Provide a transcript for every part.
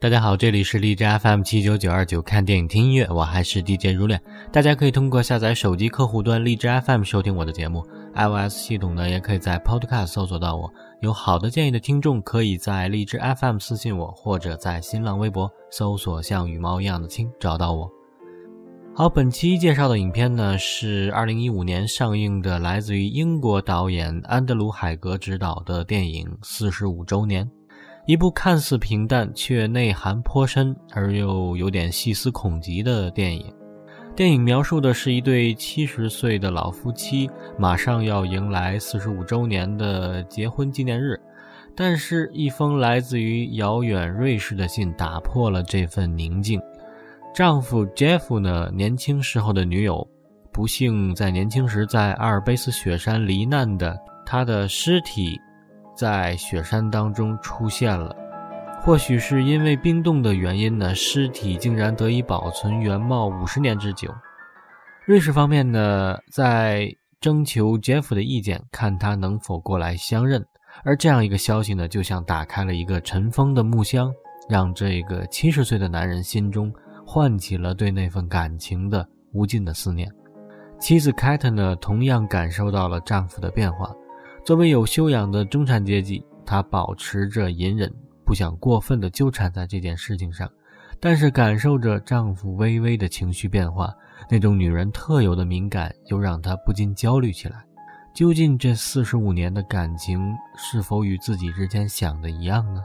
大家好，这里是荔枝 FM 七九九二九，看电影听音乐，我还是 DJ 如恋。大家可以通过下载手机客户端荔枝 FM 收听我的节目，iOS 系统呢也可以在 Podcast 搜索到我。有好的建议的听众，可以在荔枝 FM 私信我，或者在新浪微博搜索“像羽毛一样的青”找到我。好，本期介绍的影片呢是二零一五年上映的，来自于英国导演安德鲁·海格执导的电影《四十五周年》。一部看似平淡却内涵颇深而又有点细思恐极的电影。电影描述的是一对七十岁的老夫妻，马上要迎来四十五周年的结婚纪念日，但是，一封来自于遥远瑞士的信打破了这份宁静。丈夫 Jeff 呢，年轻时候的女友，不幸在年轻时在阿尔卑斯雪山罹难的，他的尸体。在雪山当中出现了，或许是因为冰冻的原因呢，尸体竟然得以保存原貌五十年之久。瑞士方面呢，在征求 Jeff 的意见，看他能否过来相认。而这样一个消息呢，就像打开了一个尘封的木箱，让这个七十岁的男人心中唤起了对那份感情的无尽的思念。妻子凯特呢，同样感受到了丈夫的变化。作为有修养的中产阶级，她保持着隐忍，不想过分的纠缠在这件事情上，但是感受着丈夫微微的情绪变化，那种女人特有的敏感又让她不禁焦虑起来。究竟这四十五年的感情是否与自己之前想的一样呢？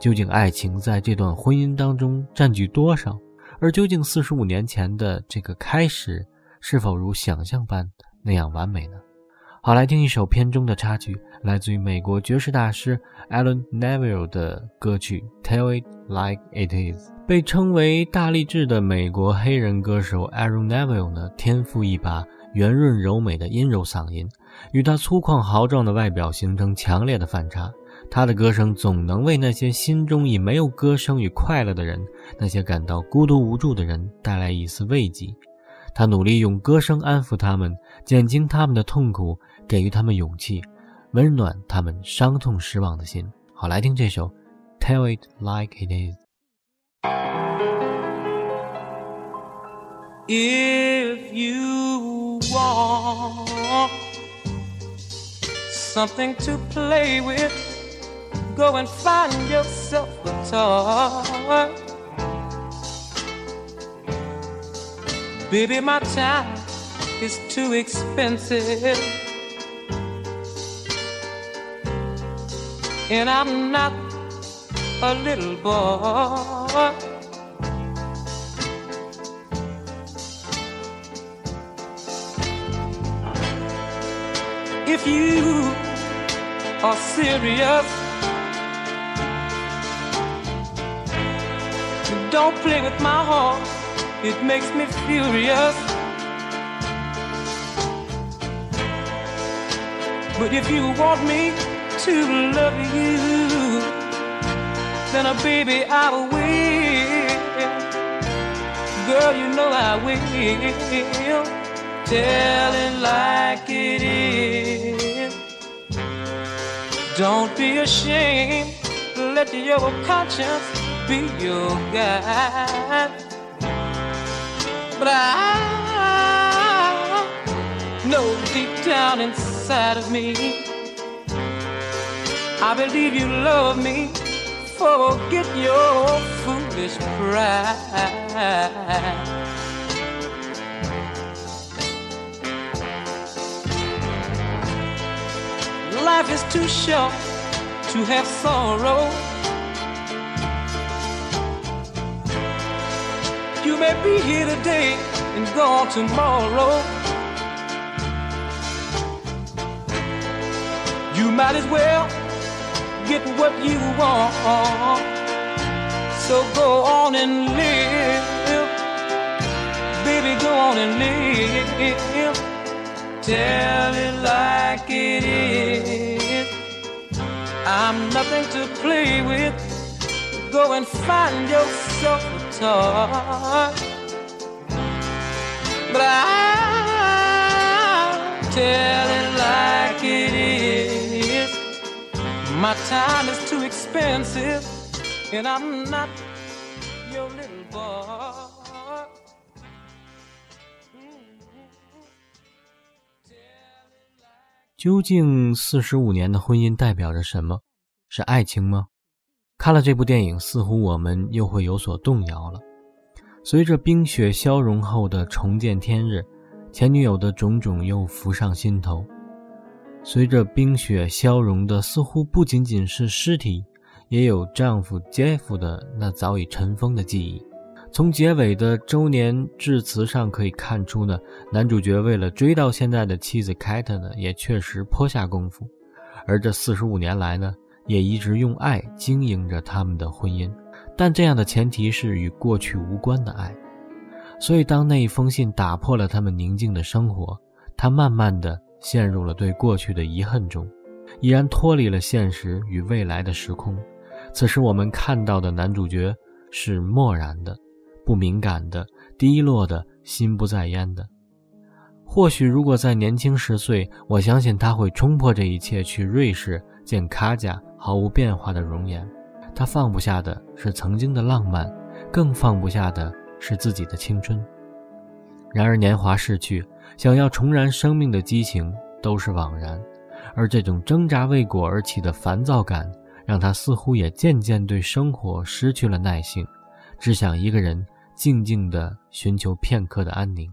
究竟爱情在这段婚姻当中占据多少？而究竟四十五年前的这个开始，是否如想象般那样完美呢？好，来听一首片中的插曲，来自于美国爵士大师 Alan Neville 的歌曲《Tell It Like It Is》。被称为大力志的美国黑人歌手 Alan Neville 呢，天赋一把圆润柔美的阴柔嗓音，与他粗犷豪壮的外表形成强烈的反差。他的歌声总能为那些心中已没有歌声与快乐的人，那些感到孤独无助的人带来一丝慰藉。他努力用歌声安抚他们，减轻他们的痛苦。给予他们勇气，温暖他们伤痛失望的心。好，来听这首《Tell It Like It Is》。If you want something to play with, go and find yourself a toy. Baby, my time is too expensive. and I'm not a little boy. If you are serious, don't play with my heart, it makes me furious. But if you want me, to love you, then a baby I will. Girl, you know I will. Tell it like it is. Don't be ashamed. Let your conscience be your guide. But I know deep down inside of me I believe you love me. Forget your foolish pride. Life is too short to have sorrow. May be here today and gone tomorrow. You might as well get what you want. So go on and live. Baby, go on and live. Tell it like it is. I'm nothing to play with. Go and find yourself um tell it like it is my time is too expensive and i'm not your little boy 究竟四十五年的婚姻代表着什么是爱情吗看了这部电影，似乎我们又会有所动摇了。随着冰雪消融后的重见天日，前女友的种种又浮上心头。随着冰雪消融的，似乎不仅仅是尸体，也有丈夫 Jeff 的那早已尘封的记忆。从结尾的周年致辞上可以看出呢，男主角为了追到现在的妻子 Kate 呢，也确实颇下功夫。而这四十五年来呢，也一直用爱经营着他们的婚姻。但这样的前提是与过去无关的爱。所以，当那一封信打破了他们宁静的生活，他慢慢的。陷入了对过去的遗恨中，已然脱离了现实与未来的时空。此时我们看到的男主角是漠然的、不敏感的、低落的、心不在焉的。或许如果在年轻十岁，我相信他会冲破这一切，去瑞士见卡贾毫无变化的容颜。他放不下的是曾经的浪漫，更放不下的是自己的青春。然而年华逝去。想要重燃生命的激情都是枉然，而这种挣扎未果而起的烦躁感，让他似乎也渐渐对生活失去了耐性，只想一个人静静地寻求片刻的安宁。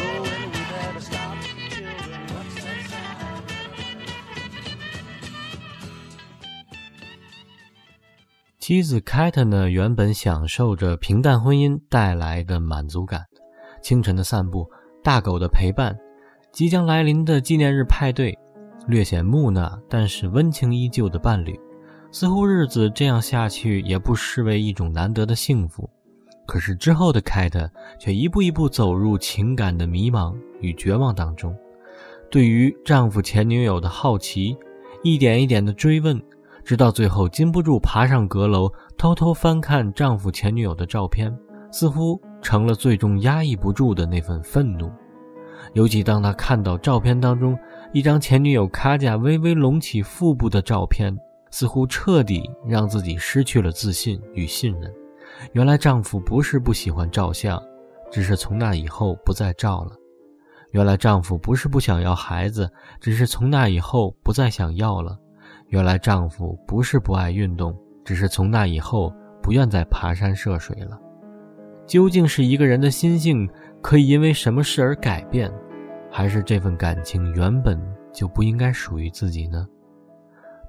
妻子凯特呢，原本享受着平淡婚姻带来的满足感，清晨的散步，大狗的陪伴。即将来临的纪念日派对，略显木讷但是温情依旧的伴侣，似乎日子这样下去也不失为一种难得的幸福。可是之后的凯特却一步一步走入情感的迷茫与绝望当中，对于丈夫前女友的好奇，一点一点的追问，直到最后禁不住爬上阁楼，偷偷翻看丈夫前女友的照片，似乎成了最终压抑不住的那份愤怒。尤其当他看到照片当中一张前女友卡贾微微隆起腹部的照片，似乎彻底让自己失去了自信与信任。原来丈夫不是不喜欢照相，只是从那以后不再照了。原来丈夫不是不想要孩子，只是从那以后不再想要了。原来丈夫不是不爱运动，只是从那以后不愿再爬山涉水了。究竟是一个人的心性可以因为什么事而改变，还是这份感情原本就不应该属于自己呢？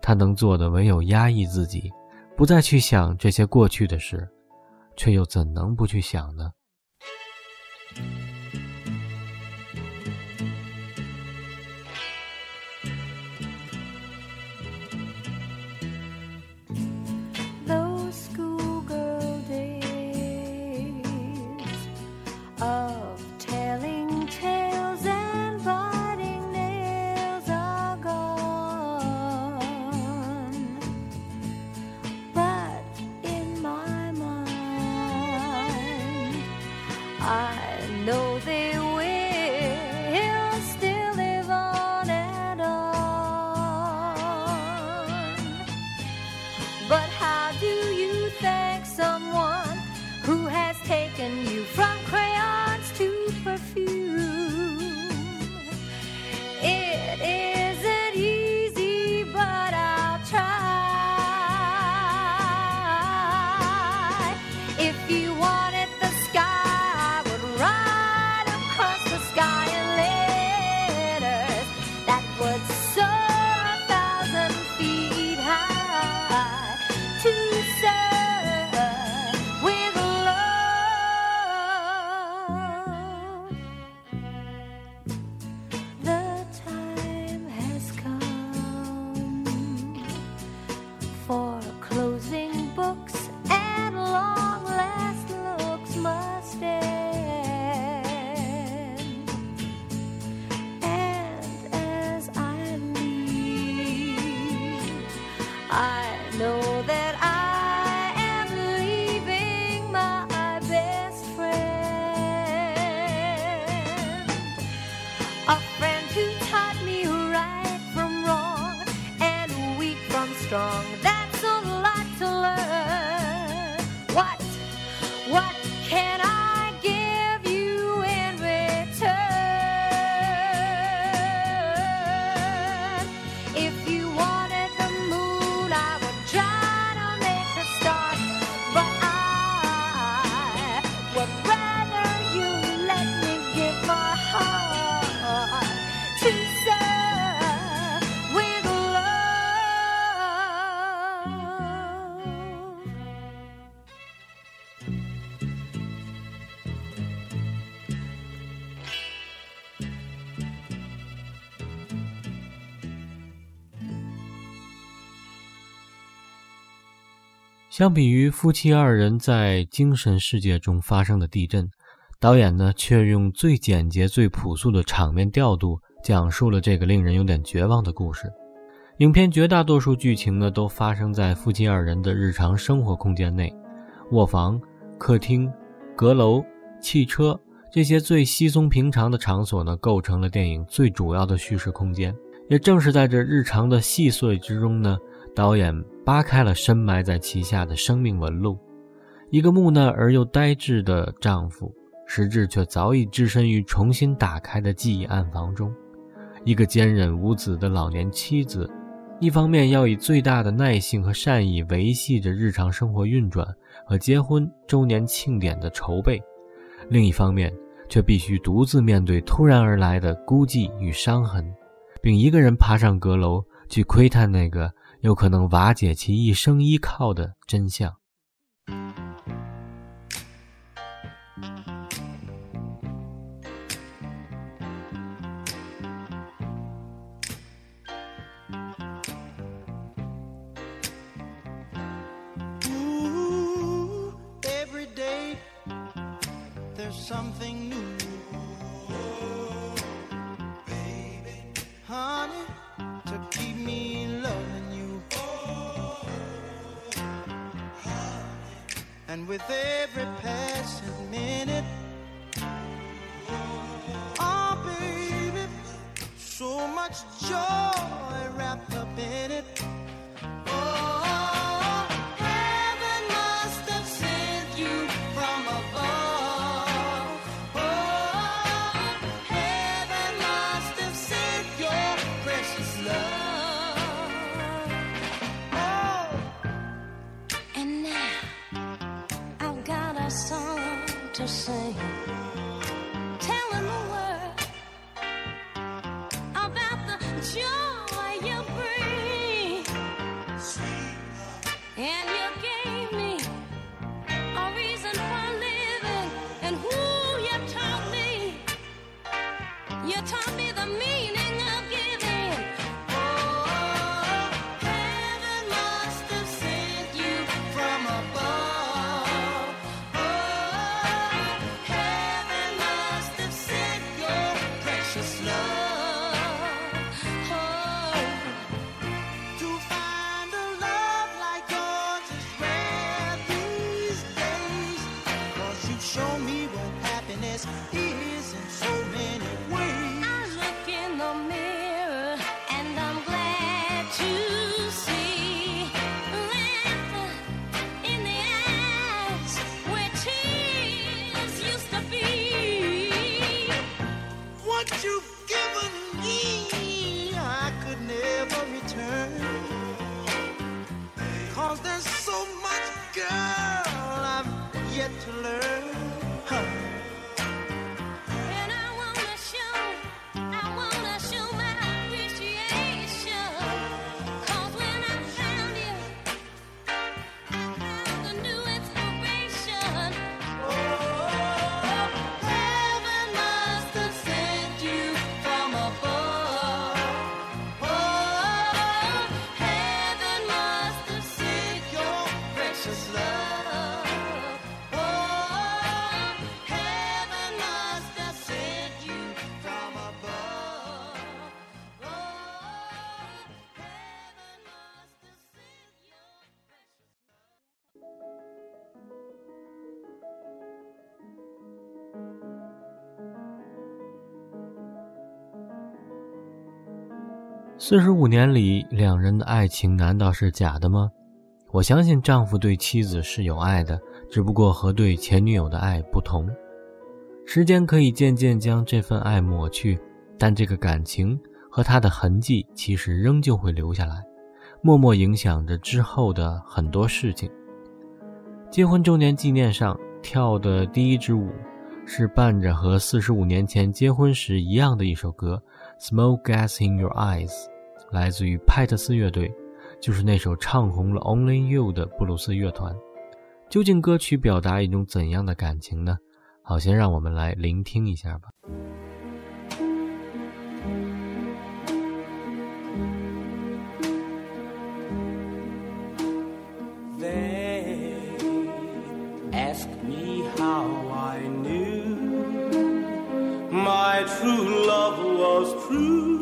他能做的唯有压抑自己，不再去想这些过去的事，却又怎能不去想呢？相比于夫妻二人在精神世界中发生的地震，导演呢却用最简洁、最朴素的场面调度，讲述了这个令人有点绝望的故事。影片绝大多数剧情呢都发生在夫妻二人的日常生活空间内，卧房、客厅、阁楼、汽车这些最稀松平常的场所呢，构成了电影最主要的叙事空间。也正是在这日常的细碎之中呢。导演扒开了深埋在其下的生命纹路，一个木讷而又呆滞的丈夫，实质却早已置身于重新打开的记忆暗房中；一个坚忍无子的老年妻子，一方面要以最大的耐性和善意维系着日常生活运转和结婚周年庆典的筹备，另一方面却必须独自面对突然而来的孤寂与伤痕，并一个人爬上阁楼去窥探那个。有可能瓦解其一生依靠的真相。四十五年里，两人的爱情难道是假的吗？我相信丈夫对妻子是有爱的，只不过和对前女友的爱不同。时间可以渐渐将这份爱抹去，但这个感情和它的痕迹其实仍旧会留下来，默默影响着之后的很多事情。结婚周年纪念上跳的第一支舞，是伴着和四十五年前结婚时一样的一首歌《Smoke Gas in Your Eyes》，来自于派特斯乐队，就是那首唱红了《Only You》的布鲁斯乐团。究竟歌曲表达一种怎样的感情呢？好，先让我们来聆听一下吧。My true love was true.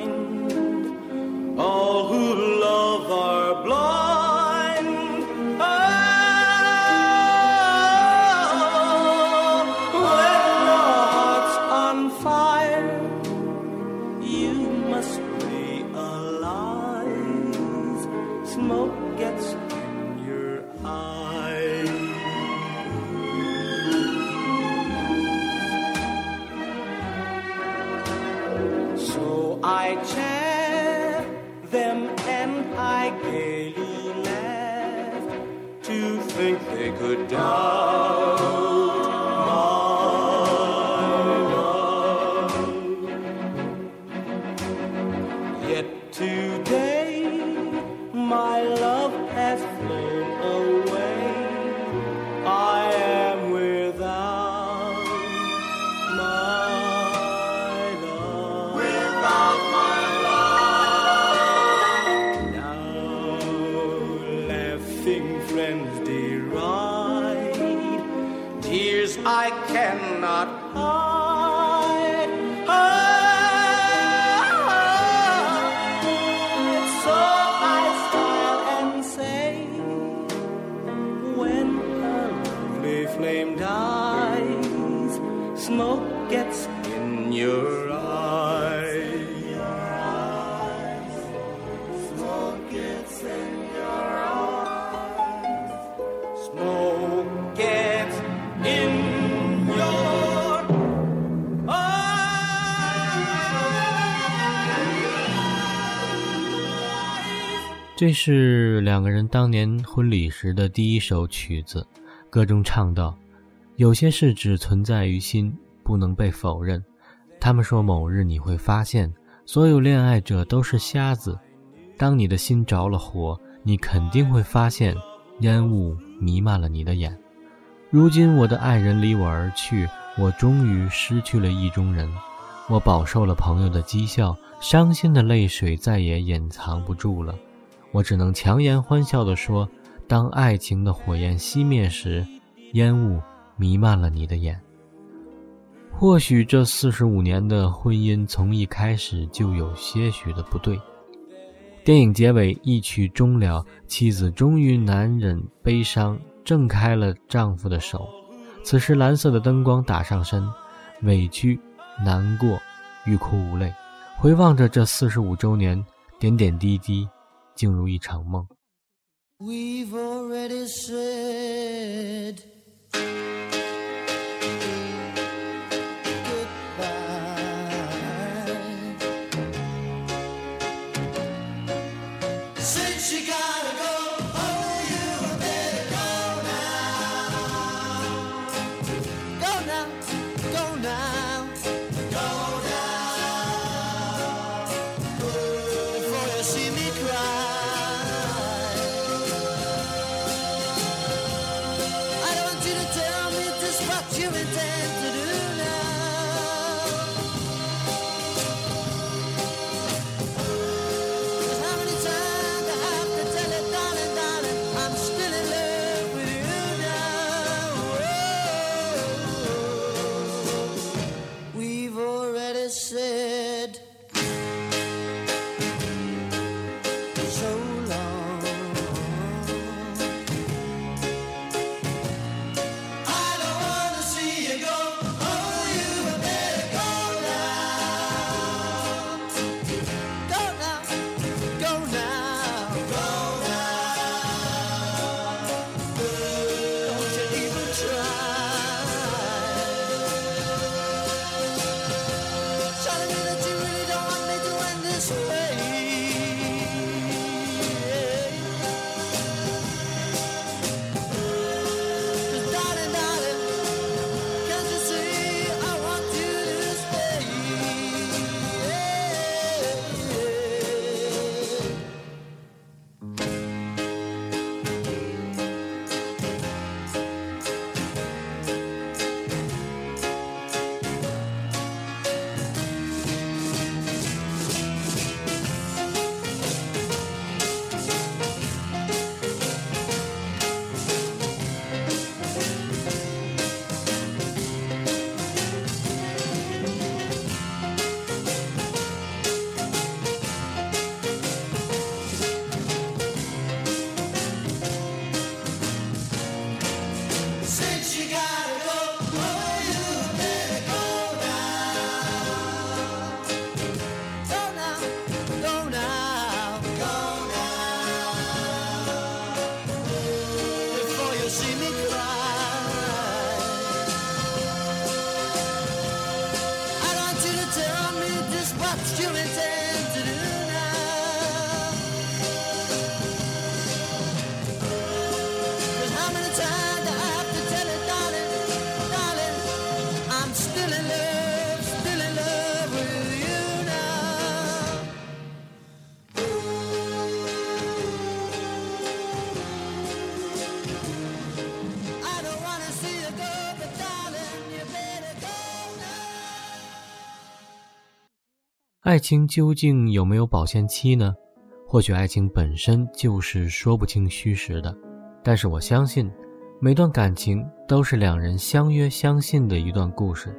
and I gaily laughed to think they could doubt smoke gets in your eyes. Smoke gets in your eyes. 这是两个人当年婚礼时的第一首曲子，歌中唱道：“有些事只存在于心，不能被否认。他们说某日你会发现，所有恋爱者都是瞎子。当你的心着了火，你肯定会发现，烟雾弥漫了你的眼。如今我的爱人离我而去，我终于失去了意中人。我饱受了朋友的讥笑，伤心的泪水再也掩藏不住了。”我只能强颜欢笑地说：“当爱情的火焰熄灭时，烟雾弥漫了你的眼。”或许这四十五年的婚姻从一开始就有些许的不对。电影结尾一曲终了，妻子终于难忍悲伤，挣开了丈夫的手。此时蓝色的灯光打上身，委屈、难过、欲哭无泪，回望着这四十五周年，点点滴滴。进入一场梦。We've already said 爱情究竟有没有保鲜期呢？或许爱情本身就是说不清虚实的，但是我相信，每段感情都是两人相约相信的一段故事。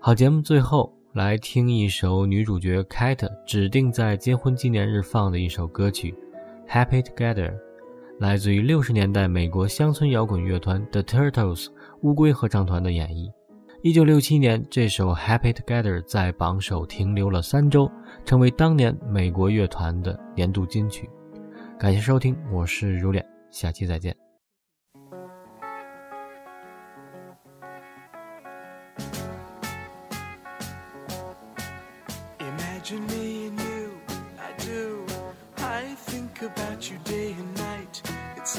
好，节目最后来听一首女主角 Kate 指定在结婚纪念日放的一首歌曲《Happy Together》，来自于六十年代美国乡村摇滚乐团 The Turtles 乌龟合唱团的演绎。一九六七年，这首《Happy Together》在榜首停留了三周，成为当年美国乐团的年度金曲。感谢收听，我是如脸，下期再见。It's